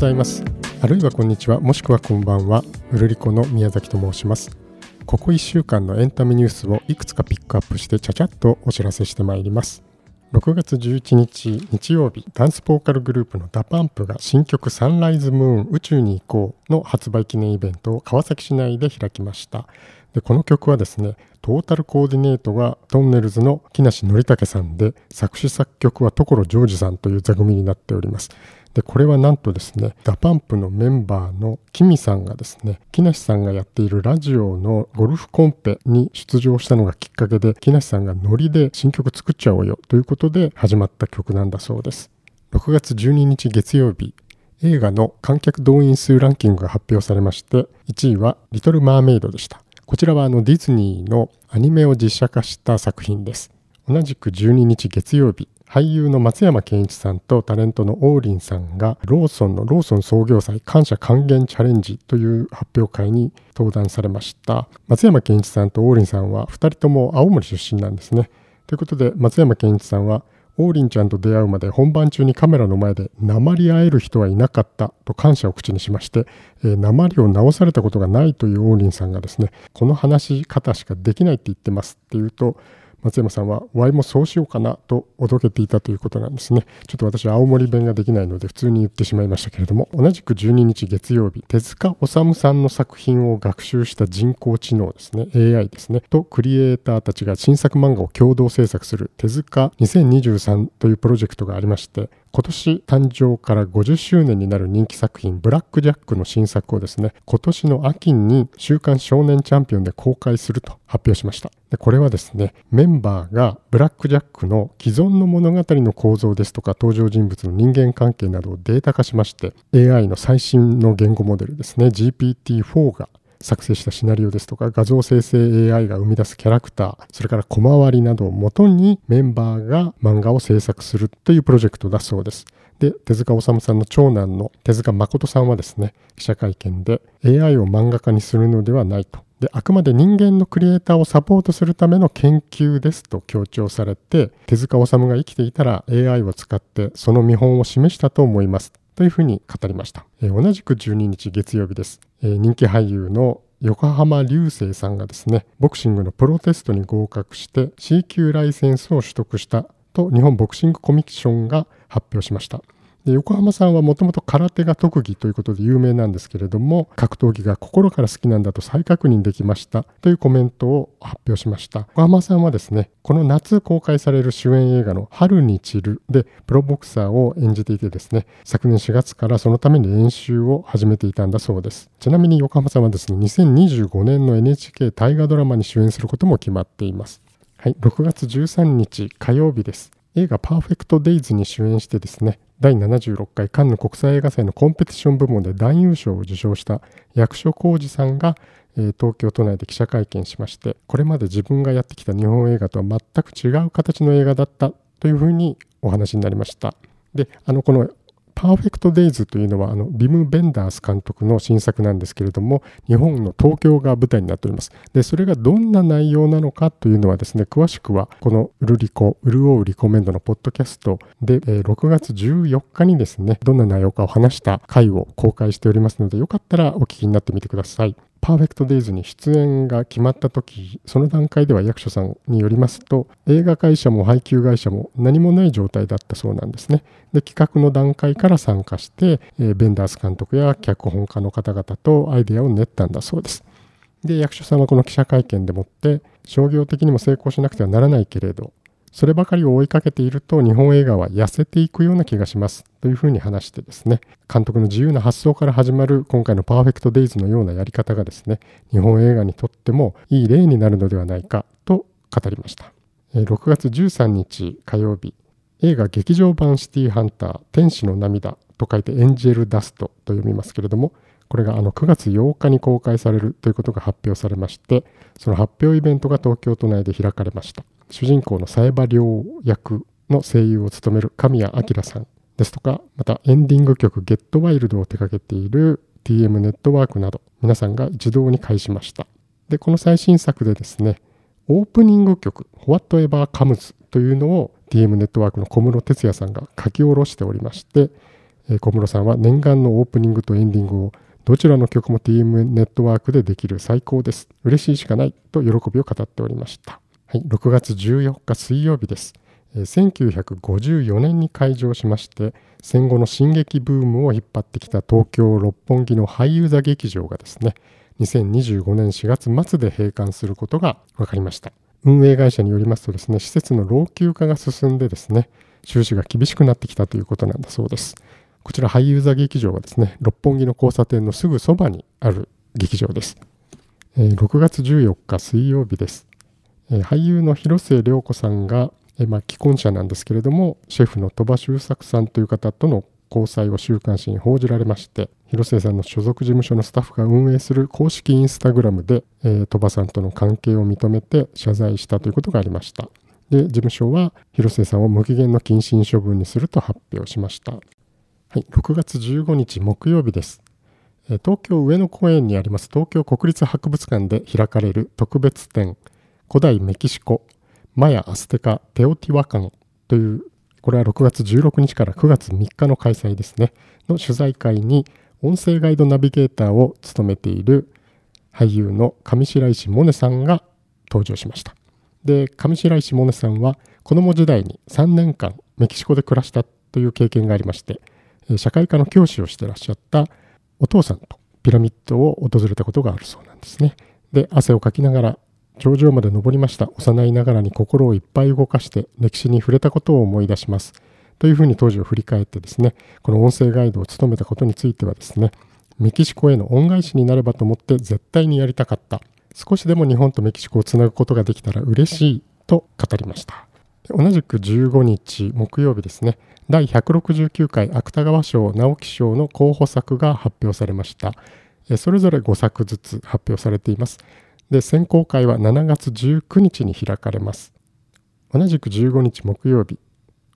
ございます。あるいはこんにちは。もしくはこんばんは。うるりこの宮崎と申します。ここ1週間のエンタメニュースをいくつかピックアップしてちゃちゃっとお知らせしてまいります。6月11日日曜日ダンスボーカルグループの DA PUMP が新曲 SUNRISE MOON 宇宙に行こうの発売記念イベントを川崎市内で開きました。でこの曲はですねトータルコーディネートがトンネルズの木梨憲武さんで作詞作曲は所ジョージさんという座組になっております。でこれはなんとですね DA PUMP のメンバーのキミさんがですね木梨さんがやっているラジオのゴルフコンペに出場したのがきっかけで木梨さんがノリで新曲作っちゃおうよということで始まった曲なんだそうです。6月12日月曜日映画の観客動員数ランキングが発表されまして1位は「リトル・マーメイド」でした。こちらはあのディズニーのアニメを実写化した作品です。同じく12日月曜日俳優の松山ケンイチさんとタレントの王林さんがローソンのローソン創業祭感謝還元チャレンジという発表会に登壇されました。松山ケンイチさんと王林さんは2人とも青森出身なんですね。ということで松山ケンイチさんは王林ちゃんと出会うまで本番中にカメラの前で鉛会える人はいなかったと感謝を口にしまして、えー、鉛を直されたことがないという王林さんがですねこの話し方しかできないって言ってますっていうと松山さんは、ワイもそうしようかなとおどけていたということなんですね。ちょっと私青森弁ができないので普通に言ってしまいましたけれども、同じく12日月曜日、手塚治虫さんの作品を学習した人工知能ですね、AI ですね、とクリエイターたちが新作漫画を共同制作する手塚2023というプロジェクトがありまして、今年誕生から50周年になる人気作品ブラック・ジャックの新作をですね今年の秋に「週刊少年チャンピオン」で公開すると発表しました。でこれはですねメンバーがブラック・ジャックの既存の物語の構造ですとか登場人物の人間関係などをデータ化しまして AI の最新の言語モデルですね GPT-4 が作成したシナリオですとか画像生成 AI が生み出すキャラクターそれから小回りなどをもとにメンバーが漫画を制作するというプロジェクトだそうです。で手塚治虫さんの長男の手塚誠さんはですね記者会見で AI を漫画家にするのではないと。であくまで人間のクリエイターをサポートするための研究ですと強調されて手塚治虫が生きていたら AI を使ってその見本を示したと思います。というふうに語りました、え、同じく12日月曜日です、え、人気俳優の横浜流星さんがですねボクシングのプロテストに合格して C 級ライセンスを取得したと日本ボクシングコミッションが発表しました。で横浜さんはもともと空手が特技ということで有名なんですけれども格闘技が心から好きなんだと再確認できました。というコメントを発表しました。横浜さんはですねこの夏公開される主演映画の「春に散る」でプロボクサーを演じていてですね昨年4月からそのために練習を始めていたんだそうです。ちなみに横浜さんはですね2025年の NHK 大河ドラマに主演することも決まっています。はい6月13日火曜日です。映画パーフェクトデイズに主演してですね第76回カンヌ国際映画祭のコンペティション部門で男優賞を受賞した役所広司さんが、えー、東京都内で記者会見しましてこれまで自分がやってきた日本映画とは全く違う形の映画だったというふうにお話になりました。であのこのパーフェクト・デイズというのはあのビム・ベンダース監督の新作なんですけれども日本の東京が舞台になっております。でそれがどんな内容なのかというのはですね詳しくはこのウルリコ潤うリコメンドのポッドキャストで、えー、6月14日にですねどんな内容かを話した回を公開しておりますのでよかったらお聞きになってみてください。パーフェクトデイズに出演が決まった時その段階では役所さんによりますと映画会社も配給会社も何もない状態だったそうなんですね。で企画の段階から参加して、えー、ベンダース監督や脚本家の方々とアイデアを練ったんだそうです。で役所さんはこの記者会見でもって商業的にも成功しなくてはならないけれどそればかりを追いかけていると日本映画は痩せていくような気がしますというふうに話してですね監督の自由な発想から始まる今回のパーフェクトデイズのようなやり方がですね日本映画にとってもいい例になるのではないかと語りました。6月13日火曜日映画劇場版シティハンター天使の涙と書いてエンジェルダストと読みますけれどもこれがあの9月8日に公開されるということが発表されましてその発表イベントが東京都内で開かれました。主人公の冴羽亮役の声優を務める神谷明さんですとかまたエンディング曲「ゲットワイルドを手掛けている TM ネットワークなど皆さんが一堂に会しましたでこの最新作でですねオープニング曲「Whatever Comes」というのを TM ネットワークの小室哲哉さんが書き下ろしておりまして、小室さんは念願のオープニングとエンディングをどちらの曲も TM ネットワークでできる最高です。嬉しいしかないと喜びを語っておりました。はい、6月14日水曜日です。1954年に開場しまして戦後の新劇ブームを引っ張ってきた東京六本木の俳優座劇場がですね2025年4月末で閉館することが分かりました。運営会社によりますとですね施設の老朽化が進んでですね収支が厳しくなってきたということなんだそうです。こちら俳優座劇場はですね六本木の交差点のすぐそばにある劇場です、えー、6月14日水曜日です、俳優の広末涼子さんがまあ、既婚者なんですけれどもシェフの鳥羽周作さんという方との交際を週刊誌に報じられまして広末さんの所属事務所のスタッフが運営する公式インスタグラムで、えー、鳥羽さんとの関係を認めて謝罪したということがありました。で事務所は広末さんを無期限の謹慎処分にすると発表しました。はい、6月15日木曜日です。東京上野公園にあります東京国立博物館で開かれる特別展古代メキシコマヤ・アステカ・テオティワカンという、これは6月16日から9月3日の開催ですね、の取材会に音声ガイドナビゲーターを務めている俳優の上白石萌音さんが登場しました。で、上白石萌音さんは子供時代に3年間メキシコで暮らしたという経験がありまして、社会科の教師をしてらっしゃったお父さんとピラミッドを訪れたことがあるそうなんですね。で、汗をかきながら頂上まで登りました。幼いながらに心をいっぱい動かして歴史に触れたことを思い出します。というふうに当時を振り返ってですね、この音声ガイドを務めたことについてはですね、メキシコへの恩返しになればと思って絶対にやりたかった。少しでも日本とメキシコをつなぐことができたら嬉しいと語りました。同じく15日木曜日ですね、第169回芥川賞直木賞の候補作が発表されました。それぞれ5作ずつ発表されています。で選考会は7月19日に開かれます。同じく15日木曜日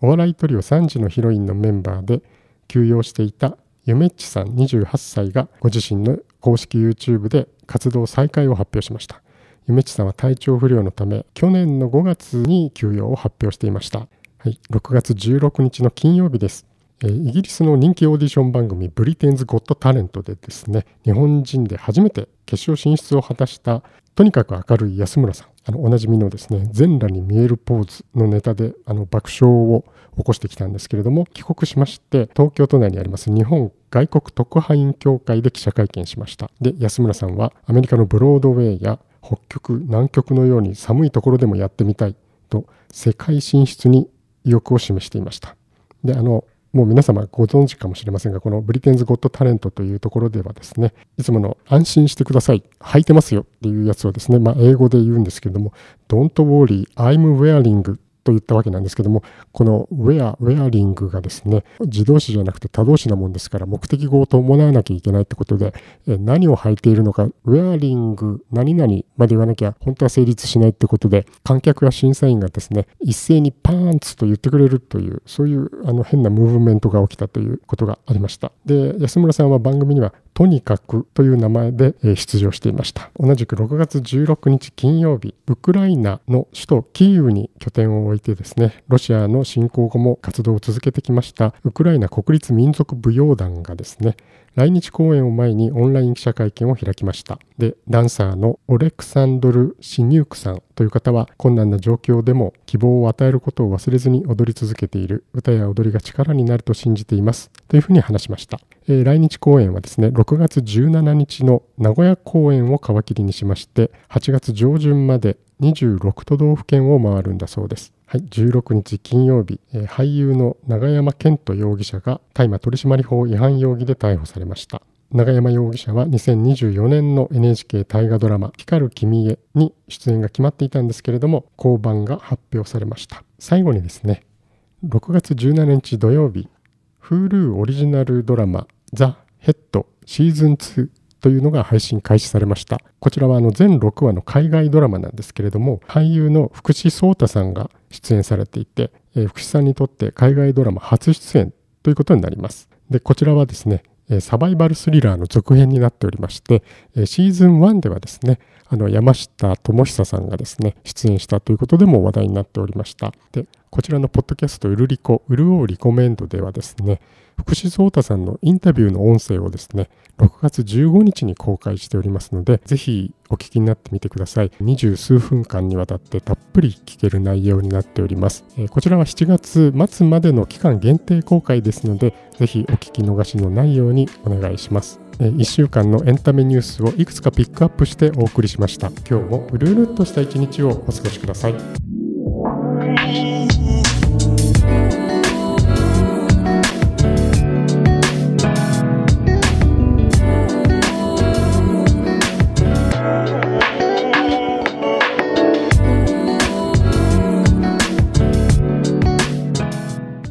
お笑いトリオ3時のヒロインのメンバーで休養していたゆめっちさん28歳がご自身の公式 YouTube で活動再開を発表しました。ゆめっちさんは体調不良のため去年の5月に休養を発表していました、はい、6月16日の金曜日です。イギリスの人気オーディション番組ブリテンズ・ゴット・タレントでですね日本人で初めて決勝進出を果たしたとにかく明るい安村さん。あのおなじみのですね全裸に見えるポーズのネタであの爆笑を起こしてきたんですけれども帰国しまして東京都内にあります日本外国特派員協会で記者会見しました。で安村さんはアメリカのブロードウェイや北極南極のように寒いところでもやってみたいと世界進出に意欲を示していました。であのもう皆様ご存知かもしれませんが、このブリテンズ・ゴット・タレントというところではですね、いつもの安心してください、履いてますよっていうやつをですね、まあ、英語で言うんですけれども、Don't worry, I'm wearing と言ったわけなんですけども、この where、wearing がですね、自動詞じゃなくて他動詞なもんですから、目的語を伴わなきゃいけないってことで、え何を履いているのか、wearing 何々まで言わなきゃ本当は成立しないってことで、観客や審査員がですね、一斉にパーンツと言ってくれるという、そういうあの変なムーブメントが起きたということがありました。で、安村さんは番組にはとにかくという名前で出場していました。同じく6月16日金曜日、ウクライナの首都キーウに拠点を置いてですね、ロシアの侵攻後も活動を続けてきましたウクライナ国立民族舞踊団がですね、来日公演を前にオンライン記者会見を開きました。で、ダンサーのオレクサンドル・シニュークさんという方は困難な状況でも希望を与えることを忘れずに踊り続けている歌や踊りが力になると信じていますというふうに話しました。えー、来日公演はですね、6月17日の名古屋公演を皮切りにしまして、8月上旬まで26都道府県を回るんだそうです。はい、16日金曜日、えー、俳優の永山絢斗容疑者が大麻取締法違反容疑で逮捕されました。永山容疑者は2024年の NHK 大河ドラマ「光る君へ」に出演が決まっていたんですけれども降板が発表されました最後にですね6月17日土曜日 Hulu オリジナルドラマ「ザ・ヘッドシーズン2というのが配信開始されました。こちらは全6話の海外ドラマなんですけれども、俳優の福士蒼太さんが出演されていて、えー、福士さんにとって海外ドラマ初出演ということになります。で、こちらはですね、サバイバルスリラーの続編になっておりまして、シーズン1ではですね、あの山下智久さんがですね、出演したということでも話題になっておりました。で、こちらのポッドキャスト、うるりこ、うるおうリコメンドではですね、福士蒼太さんのインタビューの音声をですね、6月15日に公開しておりますので、ぜひお聞きになってみてください。二十数分間にわたってたっぷり聞ける内容になっております。えー、こちらは7月末までの期間限定公開ですので、ぜひお聞き逃しのないようにお願いします。え1週間のエンタメニュースをいくつかピックアップしてお送りしました。今日もうるうるっとした一日をお過ごしください。